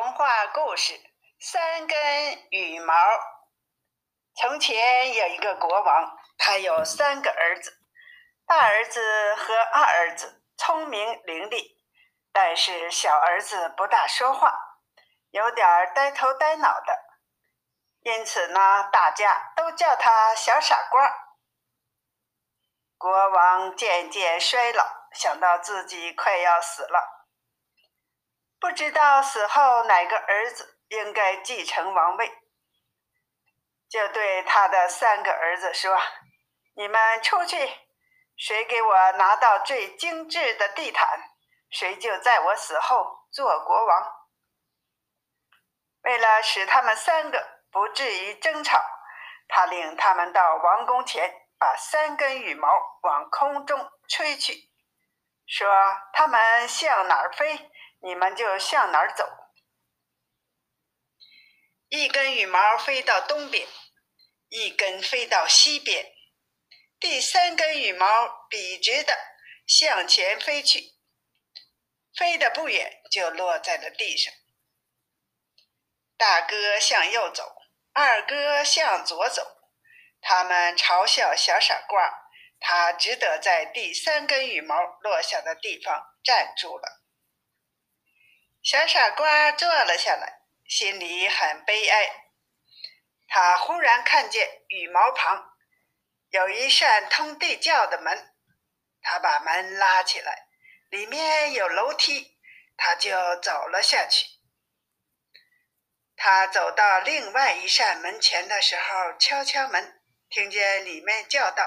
童话故事《三根羽毛》。从前有一个国王，他有三个儿子。大儿子和二儿子聪明伶俐，但是小儿子不大说话，有点呆头呆脑的。因此呢，大家都叫他小傻瓜。国王渐渐衰老，想到自己快要死了。不知道死后哪个儿子应该继承王位，就对他的三个儿子说：“你们出去，谁给我拿到最精致的地毯，谁就在我死后做国王。”为了使他们三个不至于争吵，他领他们到王宫前，把三根羽毛往空中吹去，说：“他们向哪儿飞？”你们就向哪儿走？一根羽毛飞到东边，一根飞到西边，第三根羽毛笔直的向前飞去，飞得不远就落在了地上。大哥向右走，二哥向左走，他们嘲笑小傻瓜，他只得在第三根羽毛落下的地方站住了。小傻瓜坐了下来，心里很悲哀。他忽然看见羽毛旁有一扇通地窖的门，他把门拉起来，里面有楼梯，他就走了下去。他走到另外一扇门前的时候，敲敲门，听见里面叫道：“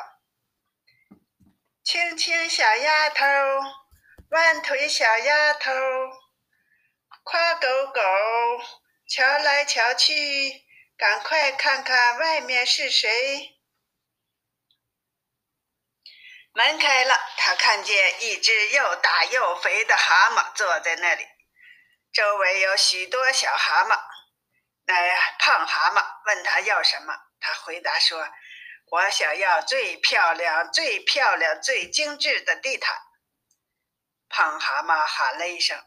青青小丫头，弯腿小丫头。”夸狗狗，瞧来瞧去，赶快看看外面是谁。门开了，他看见一只又大又肥的蛤蟆坐在那里，周围有许多小蛤蟆。那胖蛤蟆问他要什么，他回答说：“我想要最漂亮、最漂亮、最精致的地毯。”胖蛤蟆喊了一声。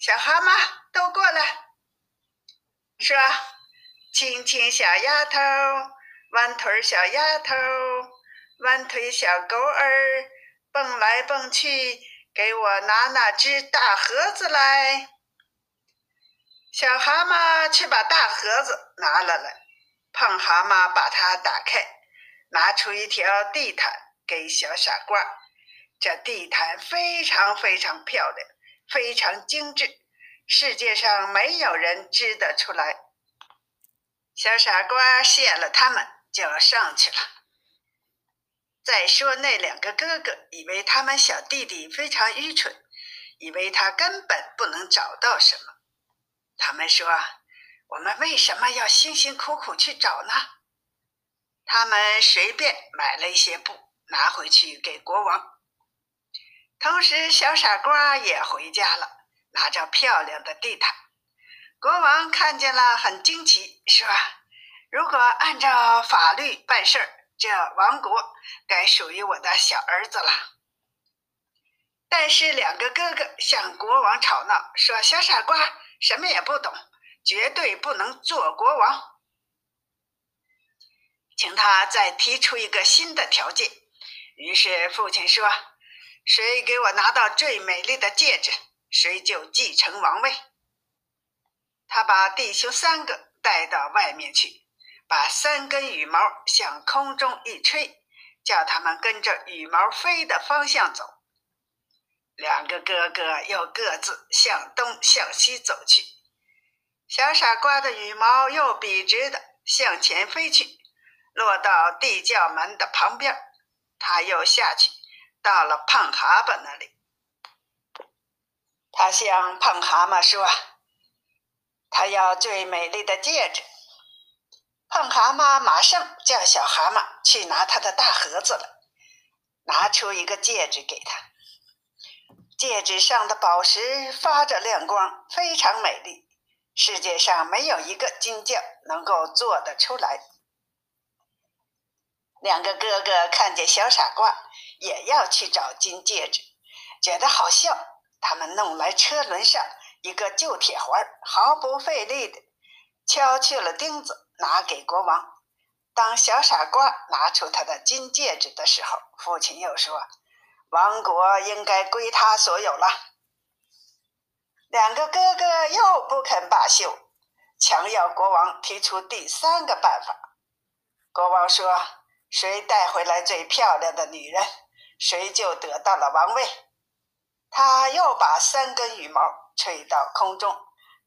小蛤蟆都过来，说：“亲亲小丫头，弯腿小丫头，弯腿小狗儿，蹦来蹦去，给我拿那只大盒子来。”小蛤蟆去把大盒子拿了来，胖蛤蟆把它打开，拿出一条地毯给小傻瓜。这地毯非常非常漂亮。非常精致，世界上没有人织得出来。小傻瓜谢了他们，就要上去了。再说那两个哥哥以为他们小弟弟非常愚蠢，以为他根本不能找到什么。他们说：“我们为什么要辛辛苦苦去找呢？”他们随便买了一些布，拿回去给国王。同时，小傻瓜也回家了，拿着漂亮的地毯。国王看见了，很惊奇，说：“如果按照法律办事儿，这王国该属于我的小儿子了。”但是，两个哥哥向国王吵闹，说：“小傻瓜什么也不懂，绝对不能做国王，请他再提出一个新的条件。”于是，父亲说。谁给我拿到最美丽的戒指，谁就继承王位。他把弟兄三个带到外面去，把三根羽毛向空中一吹，叫他们跟着羽毛飞的方向走。两个哥哥又各自向东向西走去。小傻瓜的羽毛又笔直的向前飞去，落到地窖门的旁边，他又下去。到了胖蛤蟆那里，他向胖蛤蟆说：“他要最美丽的戒指。”胖蛤蟆马上叫小蛤蟆去拿他的大盒子了，拿出一个戒指给他。戒指上的宝石发着亮光，非常美丽，世界上没有一个金匠能够做得出来。两个哥哥看见小傻瓜也要去找金戒指，觉得好笑。他们弄来车轮上一个旧铁环，毫不费力的敲去了钉子，拿给国王。当小傻瓜拿出他的金戒指的时候，父亲又说：“王国应该归他所有了。”两个哥哥又不肯罢休，强要国王提出第三个办法。国王说：“谁带回来最漂亮的女人，谁就得到了王位。”他又把三根羽毛吹到空中，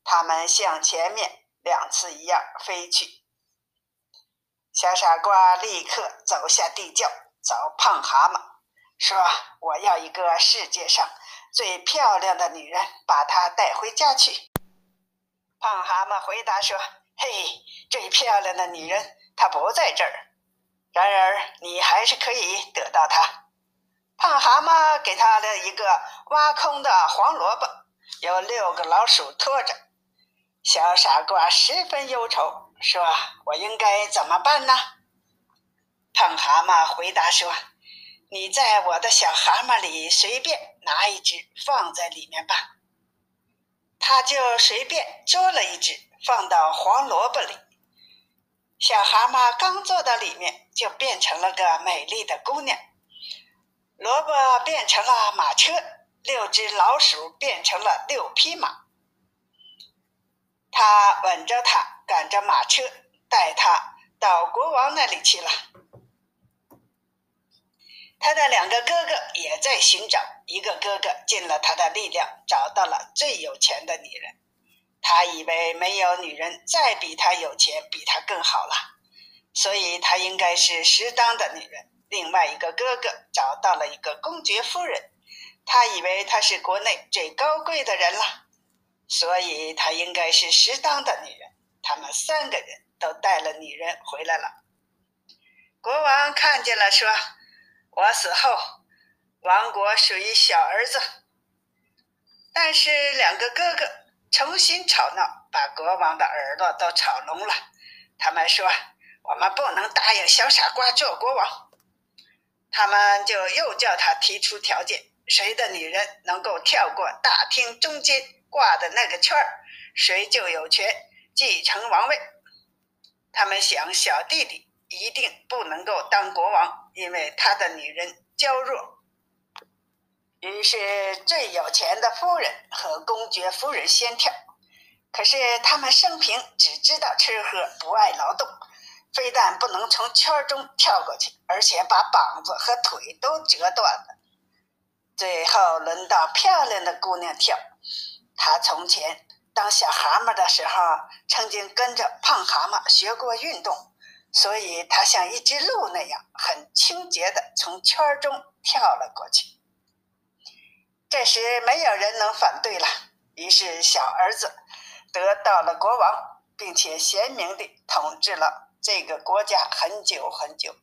它们像前面两次一样飞去。小傻瓜立刻走下地窖，找胖蛤蟆，说：“我要一个世界上。”最漂亮的女人，把她带回家去。胖蛤蟆回答说：“嘿，最漂亮的女人她不在这儿，然而你还是可以得到它。”胖蛤蟆给他了一个挖空的黄萝卜，有六个老鼠拖着。小傻瓜十分忧愁，说：“我应该怎么办呢？”胖蛤蟆回答说。你在我的小蛤蟆里随便拿一只放在里面吧。他就随便捉了一只放到黄萝卜里。小蛤蟆刚坐到里面，就变成了个美丽的姑娘。萝卜变成了马车，六只老鼠变成了六匹马。他吻着她，赶着马车，带她到国王那里去了。他的两个哥哥也在寻找，一个哥哥尽了他的力量，找到了最有钱的女人。他以为没有女人再比他有钱，比他更好了，所以他应该是适当的女人。另外一个哥哥找到了一个公爵夫人，他以为她是国内最高贵的人了，所以他应该是适当的女人。他们三个人都带了女人回来了。国王看见了，说。我死后，王国属于小儿子。但是两个哥哥重新吵闹，把国王的耳朵都吵聋了。他们说：“我们不能答应小傻瓜做国王。”他们就又叫他提出条件：谁的女人能够跳过大厅中间挂的那个圈儿，谁就有权继承王位。他们想，小弟弟一定不能够当国王。因为他的女人娇弱，于是最有钱的夫人和公爵夫人先跳。可是他们生平只知道吃喝，不爱劳动，非但不能从圈中跳过去，而且把膀子和腿都折断了。最后轮到漂亮的姑娘跳，她从前当小蛤蟆的时候，曾经跟着胖蛤蟆学过运动。所以，她像一只鹿那样，很清洁的从圈中跳了过去。这时，没有人能反对了。于是，小儿子得到了国王，并且贤明地统治了这个国家很久很久。